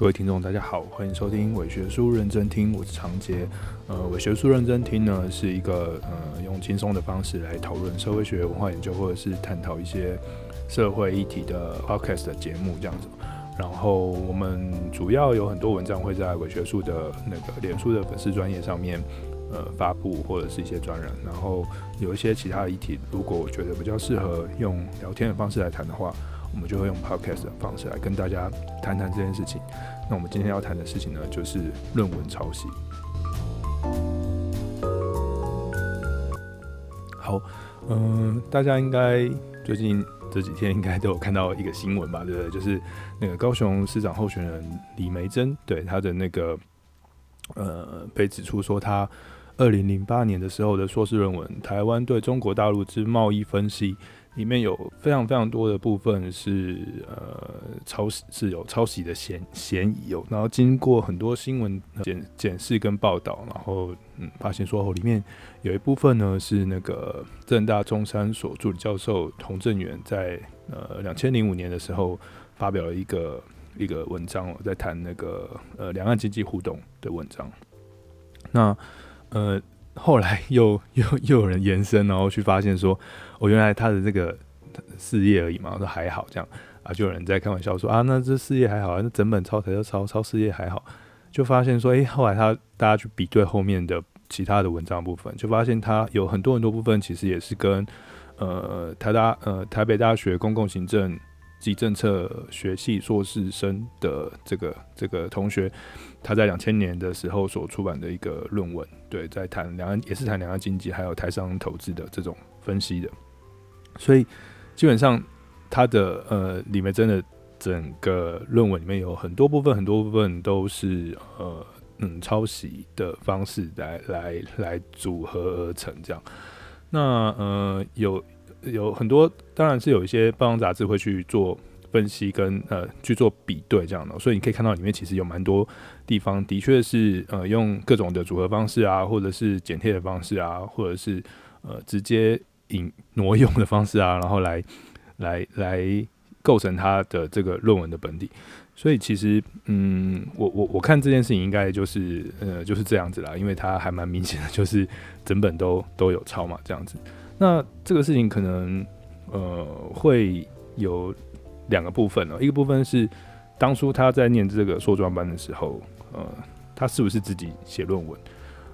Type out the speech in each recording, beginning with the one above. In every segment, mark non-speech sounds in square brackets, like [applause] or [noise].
各位听众，大家好，欢迎收听伪学术认真听，我是长杰。呃，伪学术认真听呢，是一个呃用轻松的方式来讨论社会学、文化研究，或者是探讨一些社会议题的 podcast 的节目这样子。然后我们主要有很多文章会在伪学术的那个脸书的粉丝专页上面呃发布，或者是一些专栏。然后有一些其他的议题，如果我觉得比较适合用聊天的方式来谈的话。我们就会用 podcast 的方式来跟大家谈谈这件事情。那我们今天要谈的事情呢，就是论文抄袭。好，嗯、大家应该最近这几天应该都有看到一个新闻吧？对不对？就是那个高雄市长候选人李梅珍，对他的那个呃，被指出说他二零零八年的时候的硕士论文《台湾对中国大陆之贸易分析》。里面有非常非常多的部分是呃抄袭，是有抄袭的嫌嫌疑哦。然后经过很多新闻检检视跟报道，然后嗯发现说哦，里面有一部分呢是那个政大中山所助理教授童正远在呃两千零五年的时候发表了一个一个文章哦，在谈那个呃两岸经济互动的文章。那呃。后来又又又有人延伸，然后去发现说，哦、原来他的这个事业而已嘛，我说还好这样啊，就有人在开玩笑说啊，那这事业还好，那整本抄才就抄抄事业还好，就发现说，诶、欸，后来他大家去比对后面的其他的文章部分，就发现他有很多很多部分其实也是跟呃台大呃台北大学公共行政及政策学系硕士生的这个这个同学。他在两千年的时候所出版的一个论文，对，在谈两岸，也是谈两岸经济，还有台商投资的这种分析的。所以基本上他的呃里面真的整个论文里面有很多部分，很多部分都是呃嗯抄袭的方式来来来组合而成这样。那呃有有很多，当然是有一些报章杂志会去做。分析跟呃去做比对这样的，所以你可以看到里面其实有蛮多地方的确是呃用各种的组合方式啊，或者是剪贴的方式啊，或者是呃直接引挪用的方式啊，[laughs] 然后来来来构成它的这个论文的本体。所以其实嗯，我我我看这件事情应该就是呃就是这样子啦，因为它还蛮明显的，就是整本都都有抄嘛这样子。那这个事情可能呃会有。两个部分呢，一个部分是当初他在念这个硕专班的时候，呃，他是不是自己写论文？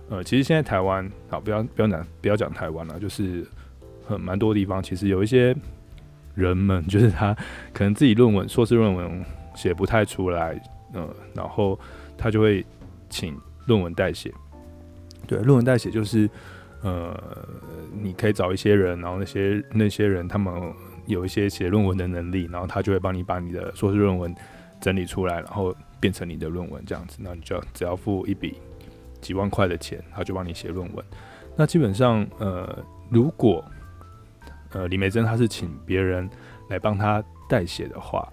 呃，其实现在台湾，好，不要不要难，不要讲台湾了，就是很蛮多地方，其实有一些人们，[laughs] 就是他可能自己论文硕士论文写不太出来，呃，然后他就会请论文代写。对，论文代写就是，呃，你可以找一些人，然后那些那些人他们。有一些写论文的能力，然后他就会帮你把你的硕士论文整理出来，然后变成你的论文这样子。那你就要只要付一笔几万块的钱，他就帮你写论文。那基本上，呃，如果呃李梅珍他是请别人来帮他代写的话，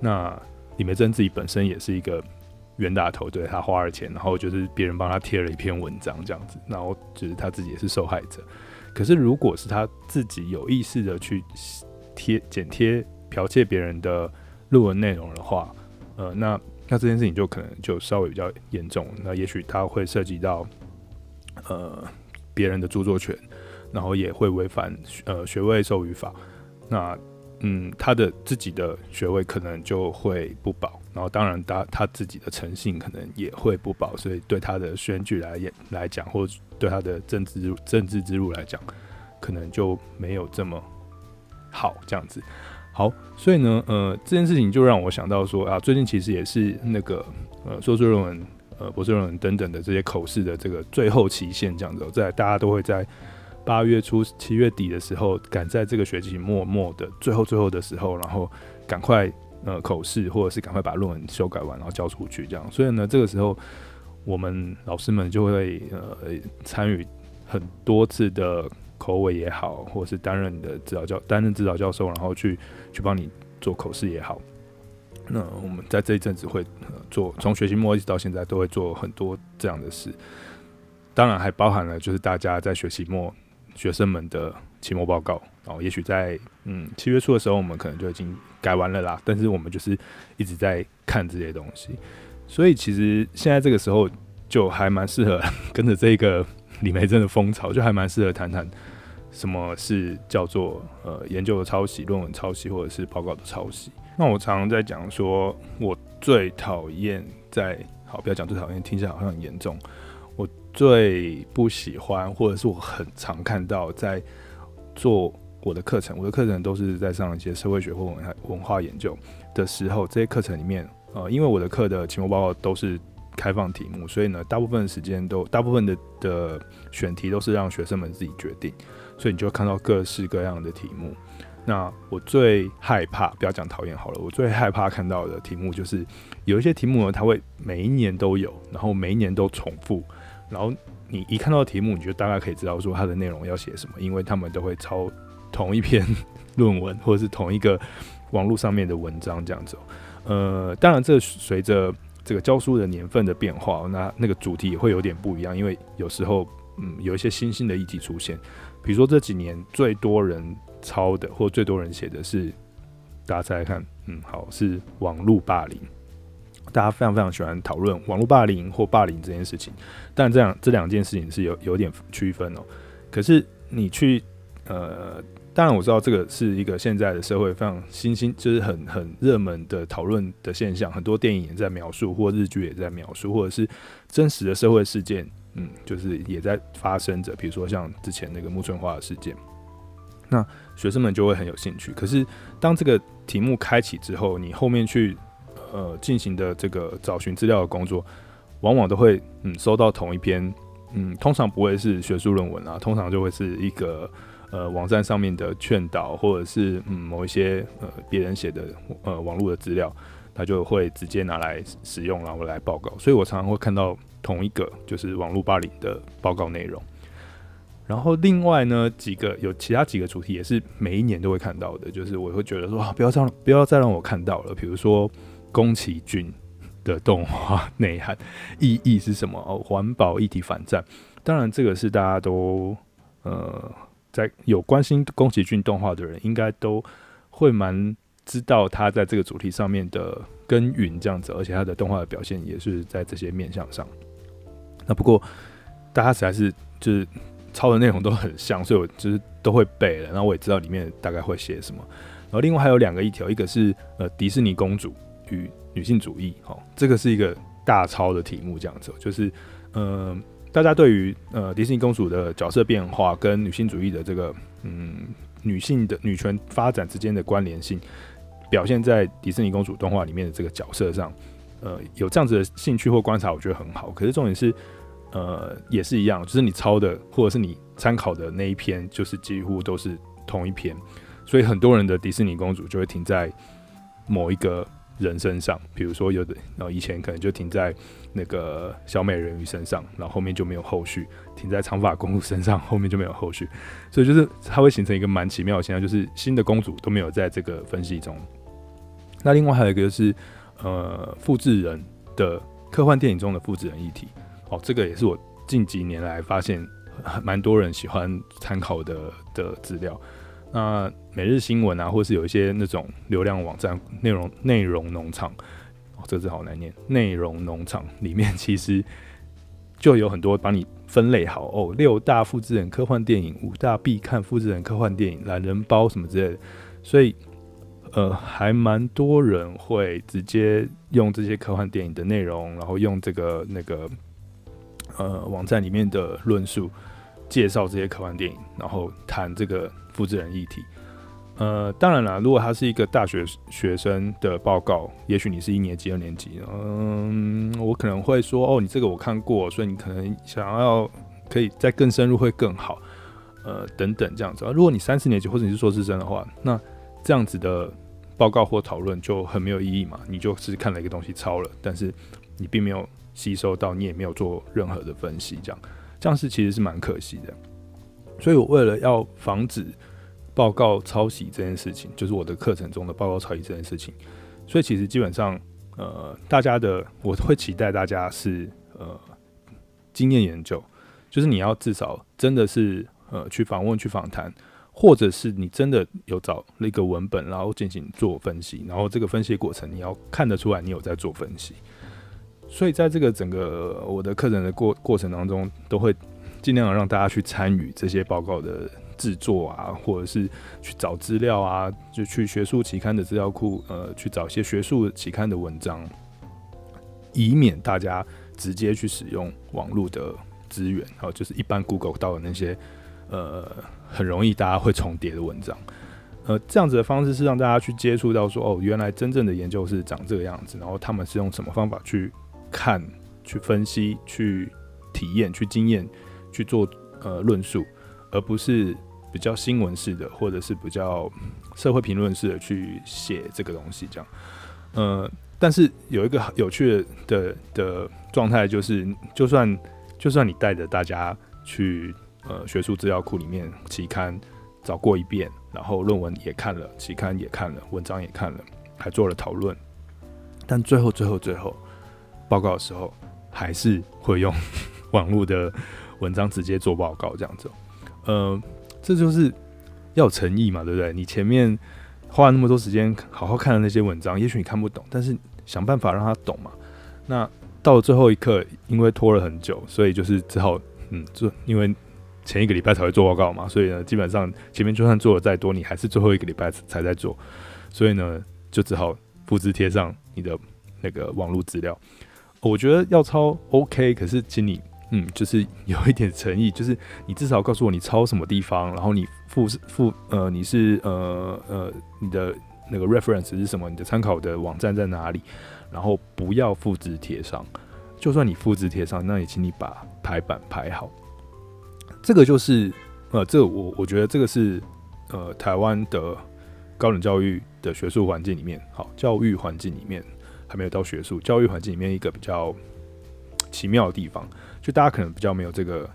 那李梅珍自己本身也是一个冤大头，对，他花了钱，然后就是别人帮他贴了一篇文章这样子，然后就是他自己也是受害者。可是如果是他自己有意识的去贴剪贴剽窃别人的论文内容的话，呃，那那这件事情就可能就稍微比较严重。那也许他会涉及到呃别人的著作权，然后也会违反呃学位授予法。那嗯，他的自己的学位可能就会不保。然后当然他他自己的诚信可能也会不保。所以对他的选举来来讲，或对他的政治政治之路来讲，可能就没有这么。好，这样子，好，所以呢，呃，这件事情就让我想到说啊，最近其实也是那个呃，硕士论文、呃，博士论文等等的这些口试的这个最后期限，这样子，在大家都会在八月初、七月底的时候，赶在这个学期末末的最后、最后的时候，然后赶快呃口试，或者是赶快把论文修改完，然后交出去，这样。所以呢，这个时候我们老师们就会呃参与很多次的。口尾也好，或者是担任你的指导教担任指导教授，然后去去帮你做口试也好。那我们在这一阵子会做，从学期末一直到现在都会做很多这样的事。当然还包含了就是大家在学期末学生们的期末报告。然后也许在嗯七月初的时候，我们可能就已经改完了啦。但是我们就是一直在看这些东西。所以其实现在这个时候就还蛮适合跟着这个李眉蓁的风潮，就还蛮适合谈谈什么是叫做呃研究的抄袭、论文抄袭或者是报告的抄袭。那我常常在讲说，我最讨厌在好，不要讲最讨厌，听起来好像很严重。我最不喜欢，或者是我很常看到在做我的课程，我的课程都是在上一些社会学或文化文化研究的时候，这些课程里面，呃，因为我的课的期末报告都是开放题目，所以呢，大部分时间都，大部分的的选题都是让学生们自己决定，所以你就看到各式各样的题目。那我最害怕，不要讲讨厌好了，我最害怕看到的题目就是有一些题目呢，它会每一年都有，然后每一年都重复，然后你一看到题目，你就大概可以知道说它的内容要写什么，因为他们都会抄同一篇 [laughs] 论文或者是同一个网络上面的文章这样子。呃，当然这随着这个教书的年份的变化，那那个主题也会有点不一样，因为有时候嗯有一些新兴的议题出现，比如说这几年最多人。抄的或最多人写的是，大家猜猜看，嗯，好，是网络霸凌。大家非常非常喜欢讨论网络霸凌或霸凌这件事情，但这样这两件事情是有有点区分哦。可是你去，呃，当然我知道这个是一个现在的社会非常新兴，就是很很热门的讨论的现象，很多电影也在描述，或日剧也在描述，或者是真实的社会事件，嗯，就是也在发生着，比如说像之前那个木村花的事件。那学生们就会很有兴趣。可是当这个题目开启之后，你后面去呃进行的这个找寻资料的工作，往往都会嗯收到同一篇嗯，通常不会是学术论文啊，通常就会是一个呃网站上面的劝导，或者是嗯某一些呃别人写的呃网络的资料，他就会直接拿来使用，然后来报告。所以我常常会看到同一个就是网络霸凌的报告内容。然后另外呢，几个有其他几个主题也是每一年都会看到的，就是我会觉得说，不要让不要再让我看到了。比如说宫崎骏的动画内涵意义是什么？哦，环保一体反战。当然，这个是大家都呃在有关心宫崎骏动画的人，应该都会蛮知道他在这个主题上面的耕耘这样子，而且他的动画的表现也是在这些面向上。那不过大家实在是就是。抄的内容都很像，所以我就是都会背了，然后我也知道里面大概会写什么。然后另外还有两个一条，一个是呃迪士尼公主与女性主义，哦，这个是一个大抄的题目，这样子就是呃大家对于呃迪士尼公主的角色变化跟女性主义的这个嗯女性的女权发展之间的关联性，表现在迪士尼公主动画里面的这个角色上，呃有这样子的兴趣或观察，我觉得很好。可是重点是。呃，也是一样，就是你抄的或者是你参考的那一篇，就是几乎都是同一篇，所以很多人的迪士尼公主就会停在某一个人身上，比如说有的，然后以前可能就停在那个小美人鱼身上，然后后面就没有后续；停在长发公主身上，[laughs] 后面就没有后续。所以就是它会形成一个蛮奇妙的现象，就是新的公主都没有在这个分析中。那另外还有一个就是呃，复制人的科幻电影中的复制人议题。哦，这个也是我近几年来发现蛮多人喜欢参考的的资料。那每日新闻啊，或是有一些那种流量网站内容内容农场，这字好难念。内容农场里面其实就有很多帮你分类好哦，六大复制人科幻电影，五大必看复制人科幻电影，懒人包什么之类的。所以呃，还蛮多人会直接用这些科幻电影的内容，然后用这个那个。呃，网站里面的论述介绍这些科幻电影，然后谈这个复制人议题。呃，当然了，如果他是一个大学学生的报告，也许你是一年级、二年级，嗯，我可能会说，哦，你这个我看过，所以你可能想要可以再更深入会更好，呃，等等这样子。如果你三四年级或者你是硕士生的话，那这样子的报告或讨论就很没有意义嘛，你就是看了一个东西抄了，但是你并没有。吸收到，你也没有做任何的分析，这样这样是其实是蛮可惜的。所以我为了要防止报告抄袭这件事情，就是我的课程中的报告抄袭这件事情，所以其实基本上呃，大家的我会期待大家是呃经验研究，就是你要至少真的是呃去访问、去访谈，或者是你真的有找那个文本，然后进行做分析，然后这个分析过程你要看得出来你有在做分析。所以在这个整个我的课程的过过程当中，都会尽量让大家去参与这些报告的制作啊，或者是去找资料啊，就去学术期刊的资料库，呃，去找一些学术期刊的文章，以免大家直接去使用网络的资源，好，就是一般 Google 到的那些，呃，很容易大家会重叠的文章。呃，这样子的方式是让大家去接触到说，哦，原来真正的研究是长这个样子，然后他们是用什么方法去看、去分析、去体验、去经验、去做呃论述，而不是比较新闻式的，或者是比较社会评论式的去写这个东西这样。呃，但是有一个有趣的的状态就是，就算就算你带着大家去呃学术资料库里面期刊找过一遍。然后论文也看了，期刊也看了，文章也看了，还做了讨论。但最后、最后、最后报告的时候，还是会用 [laughs] 网络的文章直接做报告这样子。呃，这就是要诚意嘛，对不对？你前面花了那么多时间好好看的那些文章，也许你看不懂，但是想办法让他懂嘛。那到了最后一刻，因为拖了很久，所以就是只好嗯，就因为。前一个礼拜才会做报告嘛，所以呢，基本上前面就算做的再多，你还是最后一个礼拜才在做，所以呢，就只好复制贴上你的那个网络资料。我觉得要抄 OK，可是请你嗯，就是有一点诚意，就是你至少告诉我你抄什么地方，然后你复复呃你是呃呃你的那个 reference 是什么，你的参考的网站在哪里，然后不要复制贴上。就算你复制贴上，那也请你把排版排好。这个就是，呃，这个我我觉得这个是，呃，台湾的高等教育的学术环境里面，好，教育环境里面还没有到学术教育环境里面一个比较奇妙的地方，就大家可能比较没有这个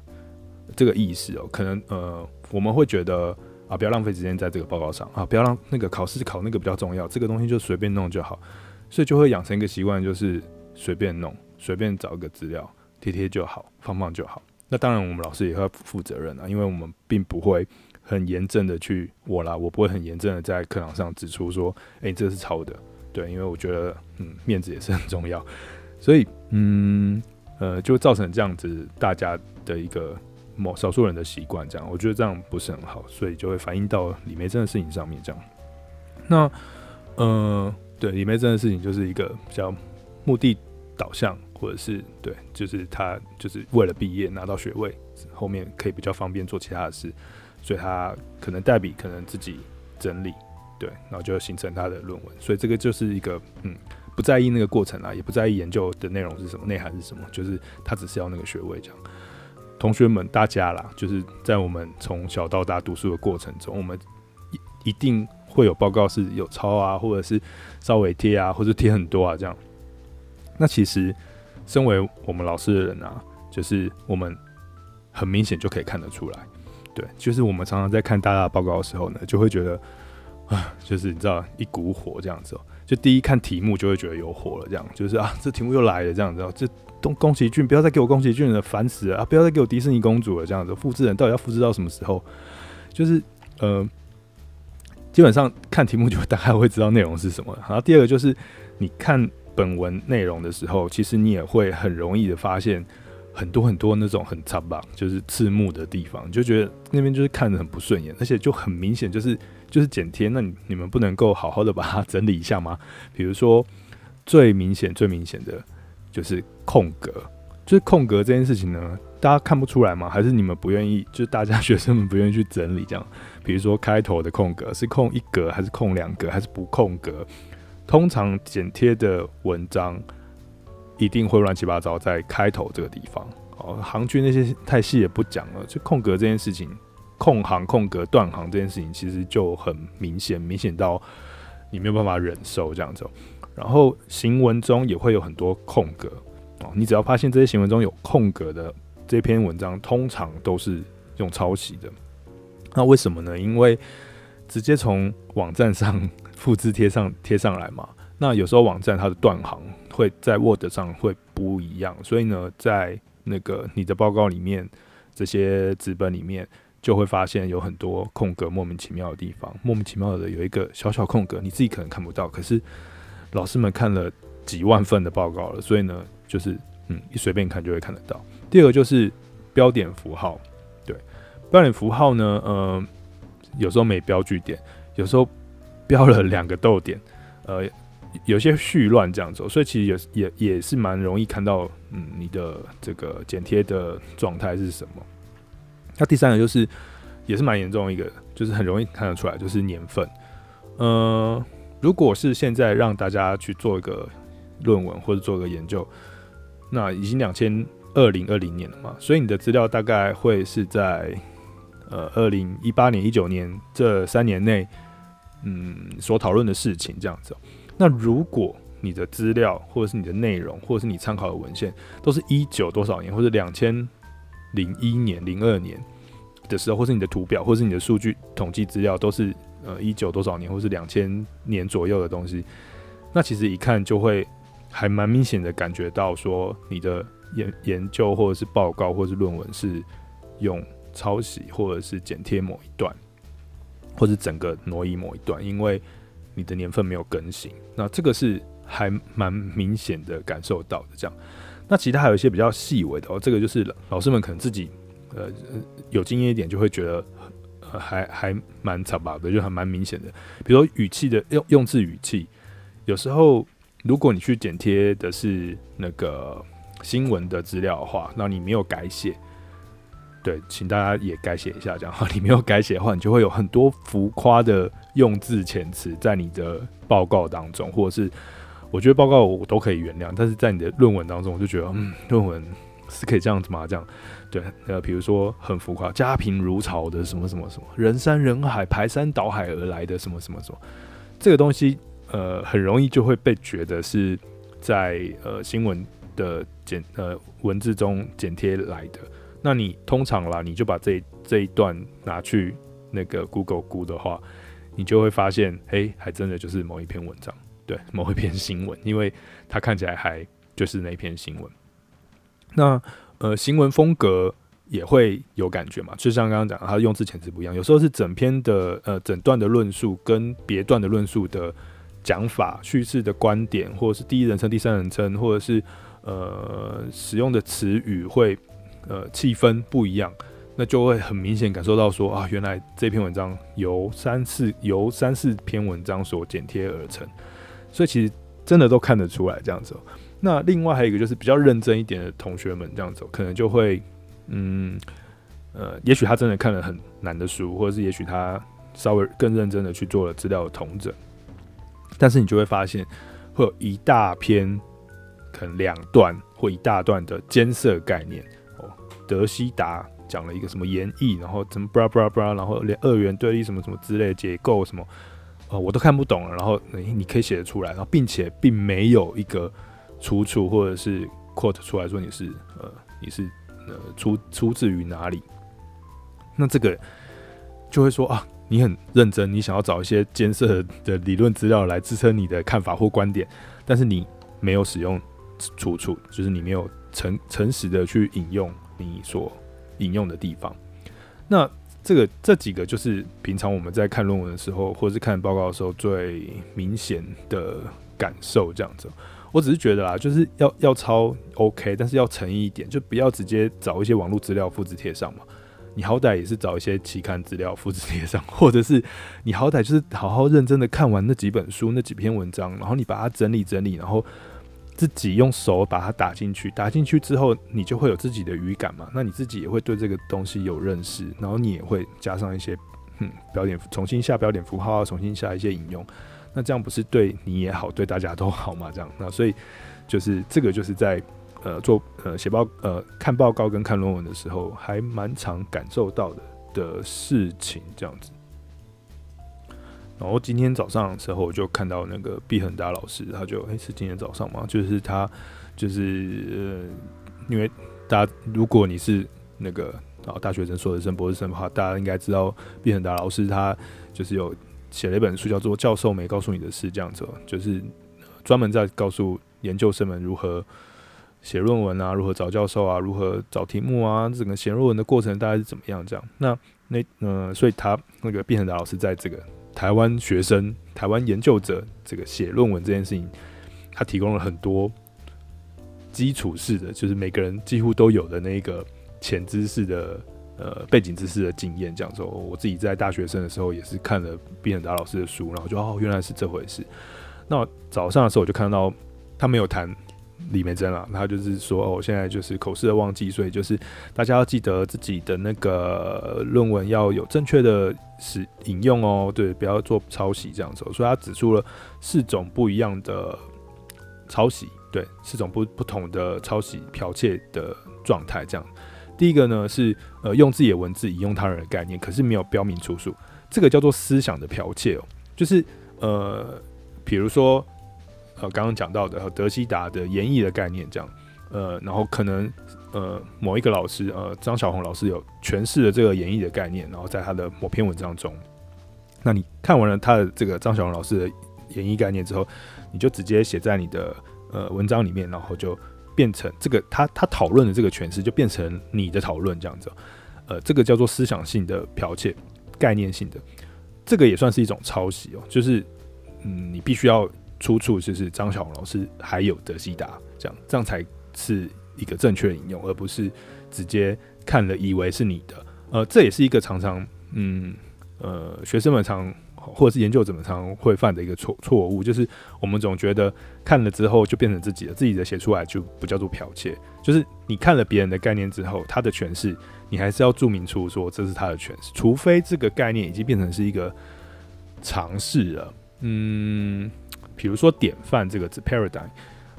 这个意识哦，可能呃，我们会觉得啊，不要浪费时间在这个报告上啊，不要让那个考试考那个比较重要，这个东西就随便弄就好，所以就会养成一个习惯，就是随便弄，随便找个资料贴贴就好，放放就好。那当然，我们老师也会负责任啊，因为我们并不会很严正的去我啦，我不会很严正的在课堂上指出说，哎、这是抄的，对，因为我觉得，嗯，面子也是很重要，所以，嗯，呃，就造成这样子大家的一个某少数人的习惯，这样，我觉得这样不是很好，所以就会反映到李眉蓁的事情上面，这样。那，呃，对，李眉蓁的事情就是一个比较目的导向。或者是对，就是他就是为了毕业拿到学位，后面可以比较方便做其他的事，所以他可能代笔，可能自己整理，对，然后就形成他的论文。所以这个就是一个嗯，不在意那个过程啊，也不在意研究的内容是什么，内涵是什么，就是他只是要那个学位这样。同学们，大家啦，就是在我们从小到大读书的过程中，我们一一定会有报告是有抄啊，或者是稍微贴啊，或者贴很多啊这样。那其实。身为我们老师的人啊，就是我们很明显就可以看得出来，对，就是我们常常在看大家的报告的时候呢，就会觉得啊，就是你知道一股火这样子，就第一看题目就会觉得有火了，这样就是啊，这题目又来了这样子，这东宫崎骏不要再给我宫崎骏了，烦死了啊，不要再给我迪士尼公主了这样子，复制人到底要复制到什么时候？就是呃，基本上看题目就大概会知道内容是什么。然后第二个就是你看。本文内容的时候，其实你也会很容易的发现很多很多那种很插棒，就是刺目的地方，就觉得那边就是看着很不顺眼，而且就很明显就是就是剪贴。那你你们不能够好好的把它整理一下吗？[laughs] 比如说最明显最明显的就是空格，就是空格这件事情呢，大家看不出来吗？还是你们不愿意？就是大家学生们不愿意去整理这样？[laughs] 比如说开头的空格是空一格还是空两格还是不空格？通常剪贴的文章一定会乱七八糟在开头这个地方哦，行距那些太细也不讲了，就空格这件事情，空行、空格、断行这件事情其实就很明显，明显到你没有办法忍受这样子。然后行文中也会有很多空格哦，你只要发现这些行文中有空格的这篇文章，通常都是用抄袭的。那为什么呢？因为直接从网站上。[laughs] 复制贴上贴上来嘛，那有时候网站它的断行会在 Word 上会不一样，所以呢，在那个你的报告里面，这些纸本里面就会发现有很多空格，莫名其妙的地方，莫名其妙的有一个小小空格，你自己可能看不到，可是老师们看了几万份的报告了，所以呢，就是嗯，一随便看就会看得到。第二个就是标点符号，对，标点符号呢，呃，有时候没标句点，有时候标了两个逗点，呃，有些絮乱这样走，所以其实也也也是蛮容易看到，嗯，你的这个剪贴的状态是什么。那第三个就是也是蛮严重的一个，就是很容易看得出来，就是年份，呃。如果是现在让大家去做一个论文或者做个研究，那已经两千二零二零年了嘛，所以你的资料大概会是在呃二零一八年、一九年这三年内，嗯，所讨论的事情这样子。那如果你的资料或者是你的内容或者是你参考的文献都是一九多少年或者两千零一年、零二年的时候，或是你的图表或是你的数据统计资料都是。呃，一九多少年，或是两千年左右的东西，那其实一看就会还蛮明显的感觉到说，你的研研究或者是报告或是论文是用抄袭或者是剪贴某一段，或者整个挪移某一段，因为你的年份没有更新，那这个是还蛮明显的感受到的。这样，那其他还有一些比较细微的哦，这个就是老师们可能自己呃有经验一点就会觉得。还还蛮差吧的，就还蛮明显的。比如语气的用用字语气，有时候如果你去剪贴的是那个新闻的资料的话，那你没有改写，对，请大家也改写一下，这样哈。你没有改写的话，你就会有很多浮夸的用字遣词在你的报告当中，或者是我觉得报告我都可以原谅，但是在你的论文当中，我就觉得嗯，论文是可以这样子吗？这样。对，呃，比如说很浮夸，家贫如潮的什么什么什么，人山人海，排山倒海而来的什么什么什么，这个东西，呃，很容易就会被觉得是在呃新闻的简呃文字中剪贴来的。那你通常啦，你就把这这一段拿去那个 Google 估的话，你就会发现，嘿，还真的就是某一篇文章，对，[laughs] 某一篇新闻，因为它看起来还就是那篇新闻。那呃，新闻风格也会有感觉嘛？就像刚刚讲，它用字遣词不一样，有时候是整篇的呃整段的论述跟别段的论述的讲法、叙事的观点，或者是第一人称、第三人称，或者是呃使用的词语会呃气氛不一样，那就会很明显感受到说啊，原来这篇文章由三四由三四篇文章所剪贴而成，所以其实真的都看得出来这样子。那另外还有一个就是比较认真一点的同学们这样子，可能就会，嗯，呃，也许他真的看了很难的书，或者是也许他稍微更认真的去做了资料的统整，但是你就会发现，会有一大篇，可能两段或一大段的艰涩概念哦，德西达讲了一个什么演绎，然后怎么布拉布拉布拉，然后连二元对立什么什么之类结构什么，哦，我都看不懂了，然后你你可以写得出来，然后并且并没有一个。出处或者是 quote 出来说你是呃你是呃出出自于哪里？那这个就会说啊，你很认真，你想要找一些艰涩的理论资料来支撑你的看法或观点，但是你没有使用出处，就是你没有诚诚实的去引用你所引用的地方。那这个这几个就是平常我们在看论文的时候，或者是看报告的时候最明显的感受，这样子。我只是觉得啦，就是要要抄 OK，但是要诚意一点，就不要直接找一些网络资料复制贴上嘛。你好歹也是找一些期刊资料复制贴上，或者是你好歹就是好好认真的看完那几本书、那几篇文章，然后你把它整理整理，然后自己用手把它打进去。打进去之后，你就会有自己的语感嘛。那你自己也会对这个东西有认识，然后你也会加上一些嗯标点，重新下标点符号啊，重新下一些引用。那这样不是对你也好，对大家都好吗？这样，那所以就是这个，就是在呃做呃写报呃看报告跟看论文的时候，还蛮常感受到的的事情，这样子。然后今天早上的时候，我就看到那个毕恒达老师，他就哎、是今天早上吗？就是他就是呃，因为大家如果你是那个啊大学生、硕士生、博士生的话，大家应该知道毕恒达老师他就是有。写了一本书，叫做《教授没告诉你的事》，这样子，就是专门在告诉研究生们如何写论文啊，如何找教授啊，如何找题目啊，整个写论文的过程大概是怎么样？这样，那那呃，所以他那个毕恒达老师在这个台湾学生、台湾研究者这个写论文这件事情他提供了很多基础式的，就是每个人几乎都有的那个潜知识的呃背景知识的经验。讲说，我自己在大学生的时候也是看了毕尔达老师的书，然后就哦，原来是这回事。那早上的时候我就看到他没有谈。李梅珍啊，他就是说哦，现在就是口试的旺季，所以就是大家要记得自己的那个论文要有正确的使引用哦，对，不要做抄袭这样子。所以他指出了四种不一样的抄袭，对，四种不不同的抄袭剽窃的状态。这样，第一个呢是呃用自己的文字引用他人的概念，可是没有标明出处，这个叫做思想的剽窃哦，就是呃，比如说。呃，刚刚讲到的德希达的演绎的概念，这样，呃，然后可能呃某一个老师，呃张小红老师有诠释了这个演绎的概念，然后在他的某篇文章中，那你看完了他的这个张小红老师的演绎概念之后，你就直接写在你的呃文章里面，然后就变成这个他他讨论的这个诠释就变成你的讨论这样子，呃，这个叫做思想性的剽窃，概念性的，这个也算是一种抄袭哦，就是嗯，你必须要。出处就是张小龙老师还有德西达这样，这样才是一个正确的引用，而不是直接看了以为是你的。呃，这也是一个常常嗯呃学生们常或者是研究者们常会犯的一个错错误，就是我们总觉得看了之后就变成自己的，自己的写出来就不叫做剽窃。就是你看了别人的概念之后，他的诠释你还是要注明出说这是他的诠释，除非这个概念已经变成是一个常识了。嗯。比如说典范这个字 paradigm，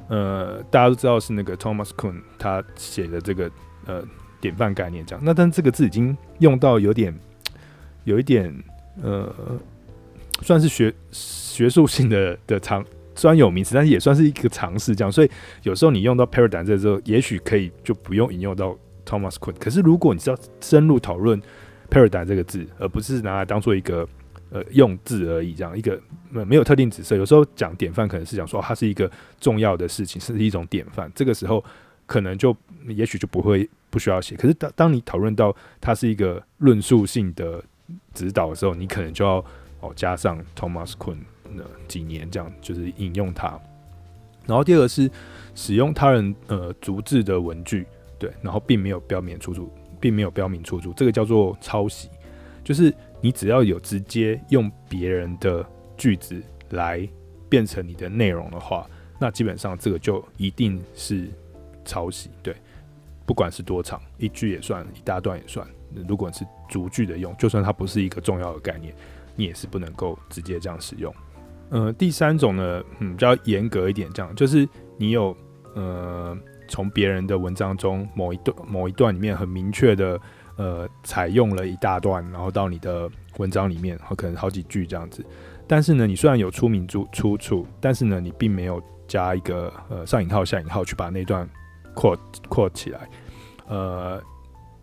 呃，大家都知道是那个 Thomas Kuhn 他写的这个呃典范概念这样。那但这个字已经用到有点有一点呃，算是学学术性的的常专有名词，但是也算是一个尝试这样。所以有时候你用到 paradigm 这个时候，也许可以就不用引用到 Thomas Kuhn。可是如果你是要深入讨论 paradigm 这个字，而不是拿来当做一个呃用字而已，这样一个。没有特定紫色，有时候讲典范可能是讲说它是一个重要的事情，是一种典范。这个时候可能就也许就不会不需要写。可是当当你讨论到它是一个论述性的指导的时候，你可能就要哦加上 Thomas Kuhn 的几年这样，就是引用它。然后第二个是使用他人呃逐字的文句，对，然后并没有标明出处，并没有标明出处，这个叫做抄袭，就是你只要有直接用别人的。句子来变成你的内容的话，那基本上这个就一定是抄袭。对，不管是多长，一句也算，一大段也算。如果是逐句的用，就算它不是一个重要的概念，你也是不能够直接这样使用。呃，第三种呢，嗯，比较严格一点，这样就是你有呃从别人的文章中某一段某一段里面很明确的呃采用了一大段，然后到你的文章里面，可能好几句这样子。但是呢，你虽然有出名出出处，但是呢，你并没有加一个呃上引号下引号去把那段扩扩起来，呃，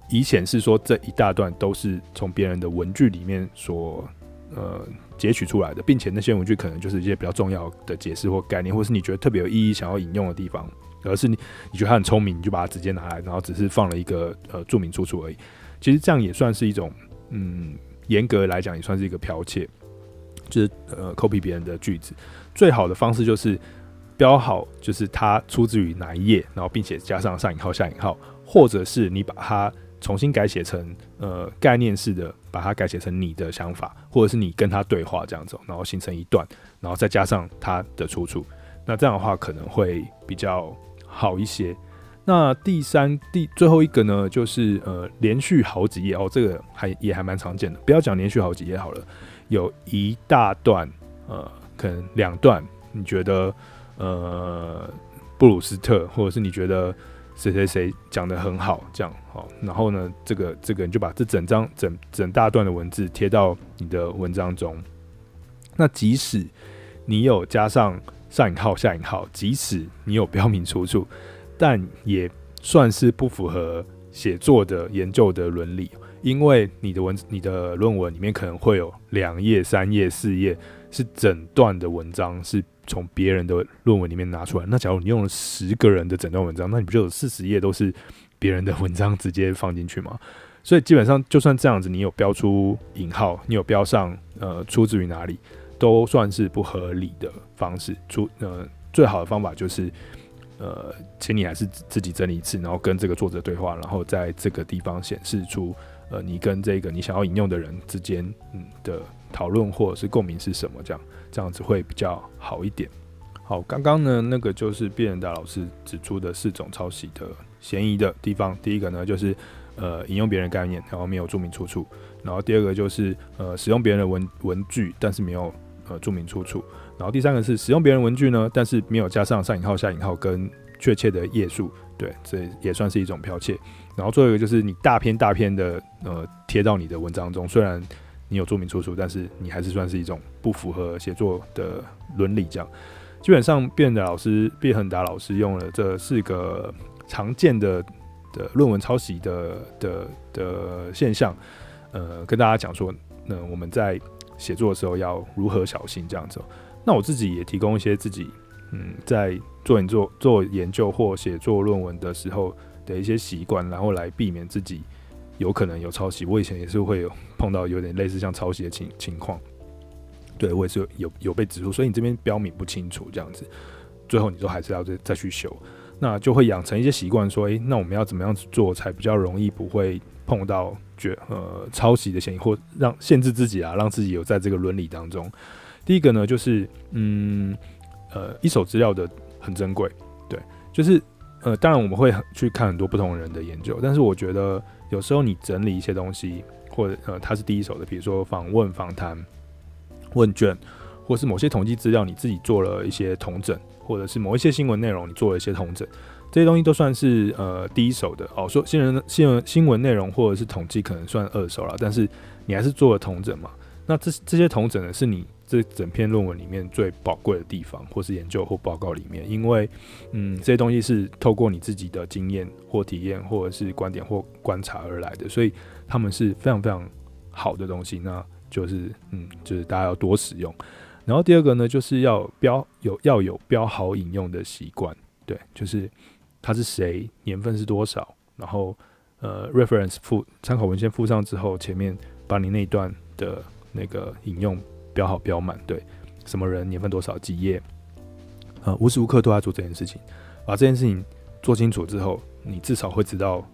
以显示说这一大段都是从别人的文句里面所呃截取出来的，并且那些文句可能就是一些比较重要的解释或概念，或是你觉得特别有意义想要引用的地方，而是你你觉得他很聪明，你就把它直接拿来，然后只是放了一个呃注明出处而已。其实这样也算是一种嗯，严格来讲也算是一个剽窃。就是呃，copy 别人的句子，最好的方式就是标好，就是它出自于哪一页，然后并且加上上引号、下引号，或者是你把它重新改写成呃概念式的，把它改写成你的想法，或者是你跟他对话这样子，然后形成一段，然后再加上它的出处，那这样的话可能会比较好一些。那第三、第最后一个呢，就是呃连续好几页哦，这个还也还蛮常见的，不要讲连续好几页好了。有一大段，呃，可能两段，你觉得，呃，布鲁斯特，或者是你觉得谁谁谁讲得很好，这样好，然后呢，这个这个你就把这整张整整大段的文字贴到你的文章中。那即使你有加上上引号、下引号，即使你有标明出处，但也算是不符合写作的研究的伦理。因为你的文、你的论文里面可能会有两页、三页、四页是整段的文章，是从别人的论文里面拿出来。那假如你用了十个人的整段文章，那你不就有四十页都是别人的文章直接放进去吗？所以基本上，就算这样子，你有标出引号，你有标上呃出自于哪里，都算是不合理的方式。出呃。最好的方法就是，呃，请你还是自己整理一次，然后跟这个作者对话，然后在这个地方显示出，呃，你跟这个你想要引用的人之间，嗯的讨论或者是共鸣是什么，这样这样子会比较好一点。好，刚刚呢，那个就是变人达老师指出的四种抄袭的嫌疑的地方。第一个呢，就是呃引用别人概念，然后没有注明出处；然后第二个就是呃使用别人的文文具，但是没有呃注明出处；然后第三个是使用别人文具呢，但是没有加上上引号、下引号跟确切的页数，对，这也算是一种剽窃。然后最后一个就是你大篇大篇的呃贴到你的文章中，虽然你有注明出处，但是你还是算是一种不符合写作的伦理。这样，基本上变的老师变恒达老师用了这四个常见的的论文抄袭的的的现象，呃，跟大家讲说，那我们在写作的时候要如何小心这样子。那我自己也提供一些自己嗯在做研做做研究或写作论文的时候的一些习惯，然后来避免自己。有可能有抄袭，我以前也是会有碰到有点类似像抄袭的情情况，对我也是有有被指出，所以你这边标明不清楚这样子，最后你都还是要再再去修，那就会养成一些习惯，说，诶、那我们要怎么样子做才比较容易不会碰到觉呃抄袭的嫌疑，或让限制自己啊，让自己有在这个伦理当中。第一个呢，就是嗯呃一手资料的很珍贵，对，就是呃当然我们会去看很多不同人的研究，但是我觉得。有时候你整理一些东西，或者呃，它是第一手的，比如说访问、访谈、问卷，或是某些统计资料，你自己做了一些统整，或者是某一些新闻内容，你做了一些统整，这些东西都算是呃第一手的哦。说新闻、新闻、新闻内容或者是统计，可能算二手了，但是你还是做了同整嘛？那这这些同整呢，是你。这整篇论文里面最宝贵的地方，或是研究或报告里面，因为，嗯，这些东西是透过你自己的经验或体验，或者是观点或观察而来的，所以他们是非常非常好的东西。那就是，嗯，就是大家要多使用。然后第二个呢，就是要标有要有标好引用的习惯，对，就是他是谁，年份是多少，然后呃，reference 附参考文献附上之后，前面把你那一段的那个引用。标好标满，对，什么人年份多少几页，呃，无时无刻都在做这件事情，把这件事情做清楚之后，你至少会知道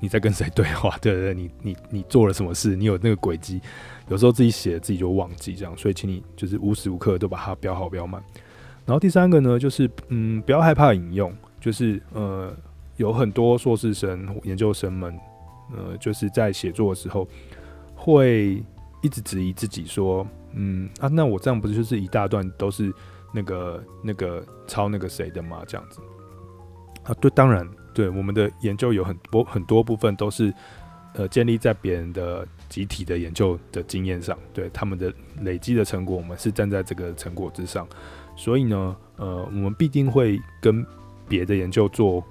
你在跟谁对话，[laughs] 对对对，你你你做了什么事，你有那个轨迹，有时候自己写自己就忘记这样，所以请你就是无时无刻都把它标好标满。然后第三个呢，就是嗯，不要害怕引用，就是呃，有很多硕士生、研究生们，呃，就是在写作的时候会一直质疑自己说。嗯啊，那我这样不是就是一大段都是那个那个抄那个谁的吗？这样子啊，对，当然，对，我们的研究有很多很多部分都是呃建立在别人的集体的研究的经验上，对他们的累积的成果，我们是站在这个成果之上，所以呢，呃，我们必定会跟别的研究做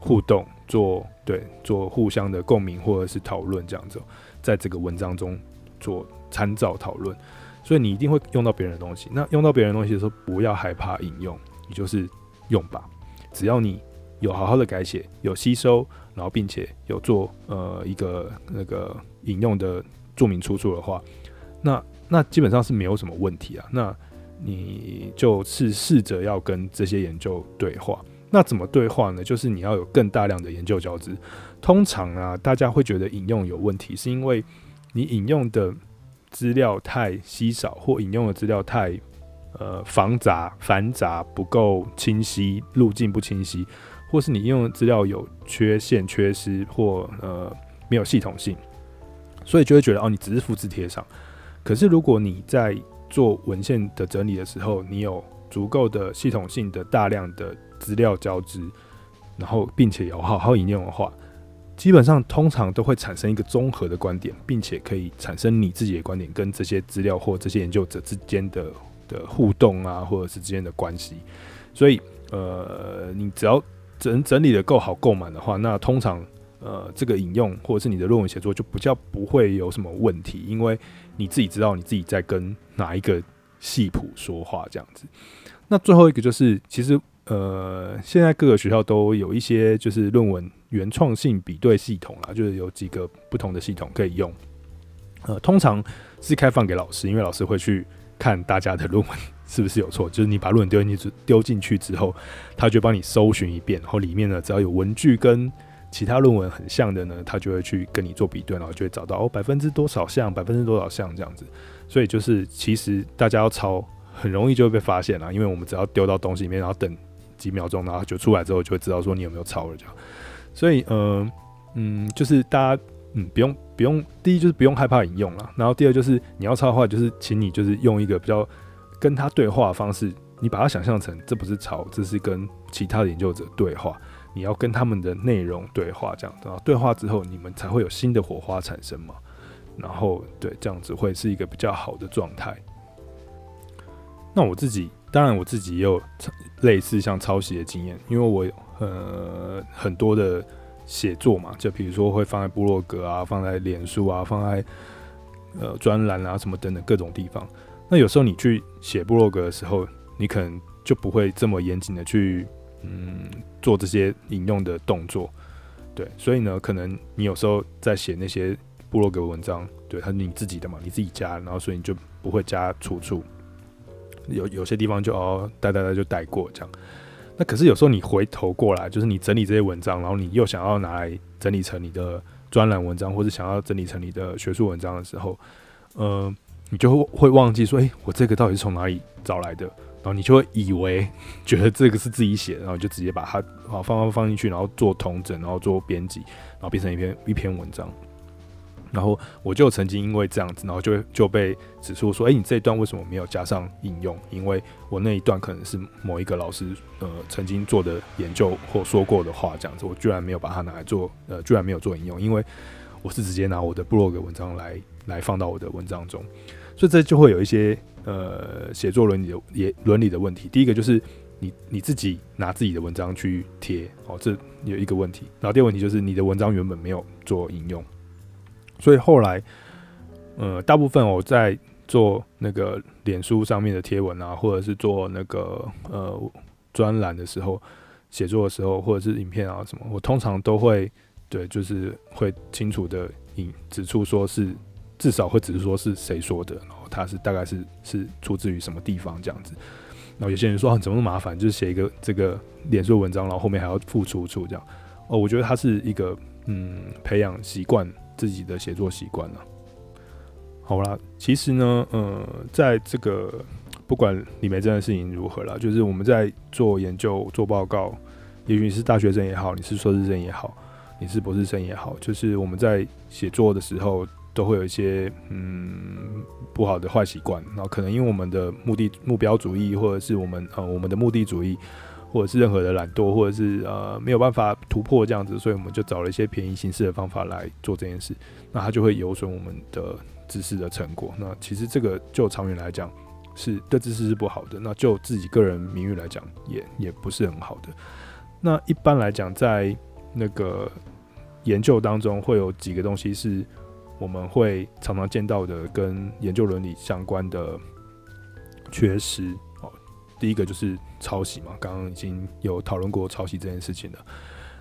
互动，做对做互相的共鸣或者是讨论这样子，在这个文章中做参照讨论。所以你一定会用到别人的东西。那用到别人的东西的时候，不要害怕引用，你就是用吧。只要你有好好的改写，有吸收，然后并且有做呃一个那个引用的注明出处的话，那那基本上是没有什么问题啊。那你就是试着要跟这些研究对话。那怎么对话呢？就是你要有更大量的研究交织。通常啊，大家会觉得引用有问题，是因为你引用的。资料太稀少，或引用的资料太呃繁杂、繁杂不够清晰，路径不清晰，或是你引用的资料有缺陷、缺失，或呃没有系统性，所以就会觉得哦，你只是复制贴上。可是如果你在做文献的整理的时候，你有足够的系统性的大量的资料交织，然后并且有好好引用的话。基本上通常都会产生一个综合的观点，并且可以产生你自己的观点跟这些资料或这些研究者之间的的互动啊，或者是之间的关系。所以，呃，你只要整整理的够好够满的话，那通常呃这个引用或者是你的论文写作就比较不会有什么问题，因为你自己知道你自己在跟哪一个系谱说话这样子。那最后一个就是，其实呃现在各个学校都有一些就是论文。原创性比对系统啦，就是有几个不同的系统可以用。呃，通常是开放给老师，因为老师会去看大家的论文 [laughs] 是不是有错，就是你把论文丢进去丢进去之后，他就帮你搜寻一遍，然后里面呢只要有文句跟其他论文很像的呢，他就会去跟你做比对，然后就会找到哦百分之多少像，百分之多少像这样子。所以就是其实大家要抄，很容易就会被发现了，因为我们只要丢到东西里面，然后等几秒钟，然后就出来之后就会知道说你有没有抄了这样。所以呃嗯，就是大家嗯不用不用，第一就是不用害怕引用了，然后第二就是你要抄的话，就是请你就是用一个比较跟他对话的方式，你把它想象成这不是抄，这是跟其他的研究者对话。你要跟他们的内容对话，这样，然后对话之后，你们才会有新的火花产生嘛。然后，对，这样子会是一个比较好的状态。那我自己，当然我自己也有类似像抄袭的经验，因为我呃很多的写作嘛，就比如说会放在部落格啊，放在脸书啊，放在呃专栏啊什么等等各种地方。那有时候你去写部落格的时候，你可能就不会这么严谨的去。嗯，做这些引用的动作，对，所以呢，可能你有时候在写那些部落格文章，对，它是你自己的嘛，你自己加，然后所以你就不会加出处，有有些地方就哦带带带就带过这样。那可是有时候你回头过来，就是你整理这些文章，然后你又想要拿来整理成你的专栏文章，或者想要整理成你的学术文章的时候，呃，你就会会忘记说，诶，我这个到底是从哪里找来的？然后你就会以为觉得这个是自己写的，然后就直接把它啊放放放进去，然后做同整，然后做编辑，然后变成一篇一篇文章。然后我就曾经因为这样子，然后就就被指出说：“哎，你这一段为什么没有加上引用？因为我那一段可能是某一个老师呃曾经做的研究或说过的话，这样子，我居然没有把它拿来做呃，居然没有做引用，因为我是直接拿我的部落格文章来来放到我的文章中，所以这就会有一些。”呃，写作伦理的也伦理的问题，第一个就是你你自己拿自己的文章去贴，哦，这有一个问题。然后第二个问题就是你的文章原本没有做引用，所以后来，呃，大部分我在做那个脸书上面的贴文啊，或者是做那个呃专栏的时候，写作的时候，或者是影片啊什么，我通常都会对，就是会清楚的引指出说是至少会指出说是谁说的。然后他是大概是是出自于什么地方这样子，然后有些人说啊，怎么那么麻烦，就是写一个这个脸书文章，然后后面还要附出处这样。哦，我觉得它是一个嗯，培养习惯自己的写作习惯了。好啦，其实呢，呃，在这个不管李眉蓁的事情如何啦，就是我们在做研究、做报告，也许你是大学生也好，你是硕士生也好，你是博士生也好，就是我们在写作的时候。都会有一些嗯不好的坏习惯，然后可能因为我们的目的目标主义，或者是我们呃我们的目的主义，或者是任何的懒惰，或者是呃没有办法突破这样子，所以我们就找了一些便宜形式的方法来做这件事，那它就会有损我们的知识的成果。那其实这个就长远来讲是对知识是不好的，那就自己个人名誉来讲也也不是很好的。那一般来讲，在那个研究当中会有几个东西是。我们会常常见到的跟研究伦理相关的缺失，第一个就是抄袭嘛，刚刚已经有讨论过抄袭这件事情了。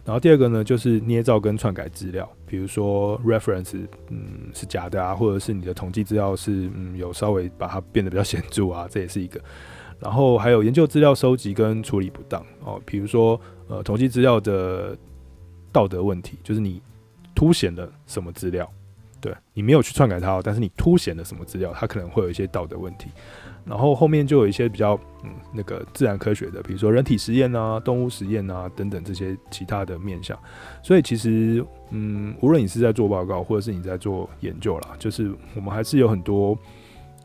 然后第二个呢，就是捏造跟篡改资料，比如说 reference 嗯是假的啊，或者是你的统计资料是嗯有稍微把它变得比较显著啊，[laughs] 这也是一个。然后还有研究资料收集跟处理不当哦，比如说呃统计资料的道德问题，就是你凸显了什么资料。对，你没有去篡改它，但是你凸显了什么资料，它可能会有一些道德问题。然后后面就有一些比较嗯那个自然科学的，比如说人体实验啊、动物实验啊等等这些其他的面向。所以其实嗯，无论你是在做报告，或者是你在做研究啦，就是我们还是有很多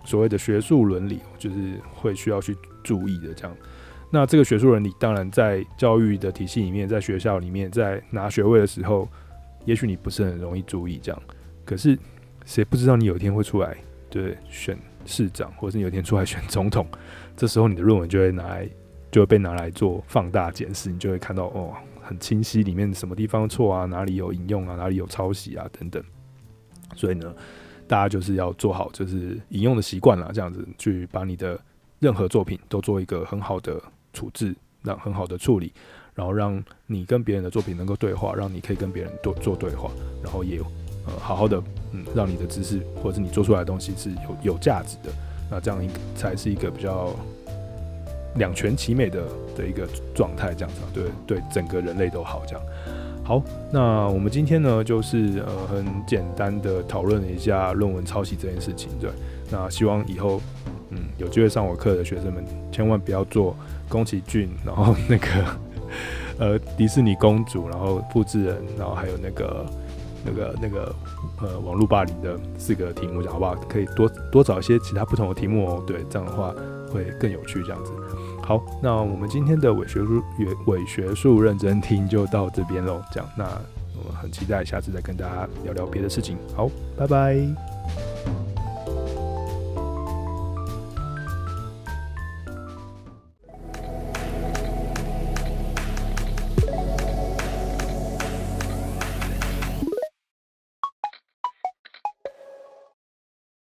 所谓的学术伦理，就是会需要去注意的这样。那这个学术伦理，当然在教育的体系里面，在学校里面，在拿学位的时候，也许你不是很容易注意这样。可是，谁不知道你有一天会出来，对，选市长，或者是你有一天出来选总统，这时候你的论文就会拿来，就会被拿来做放大检视，你就会看到哦，很清晰里面什么地方错啊，哪里有引用啊，哪里有抄袭啊等等。所以呢，大家就是要做好就是引用的习惯啦，这样子去把你的任何作品都做一个很好的处置，让很好的处理，然后让你跟别人的作品能够对话，让你可以跟别人做做对话，然后也。呃，好好的，嗯，让你的知识或者是你做出来的东西是有有价值的，那这样一个才是一个比较两全其美的的一个状态，这样子，对对，整个人类都好这样。好，那我们今天呢，就是呃很简单的讨论了一下论文抄袭这件事情，对。那希望以后嗯有机会上我课的学生们，千万不要做宫崎骏，然后那个 [laughs] 呃迪士尼公主，然后复制人，然后还有那个那个那个呃网络霸凌的四个题目，讲好不好？可以多多找一些其他不同的题目哦，对，这样的话会更有趣，这样子。好，那我们今天的伪学术伪学术认真听就到这边喽。这样，那我们很期待下次再跟大家聊聊别的事情。好，拜拜。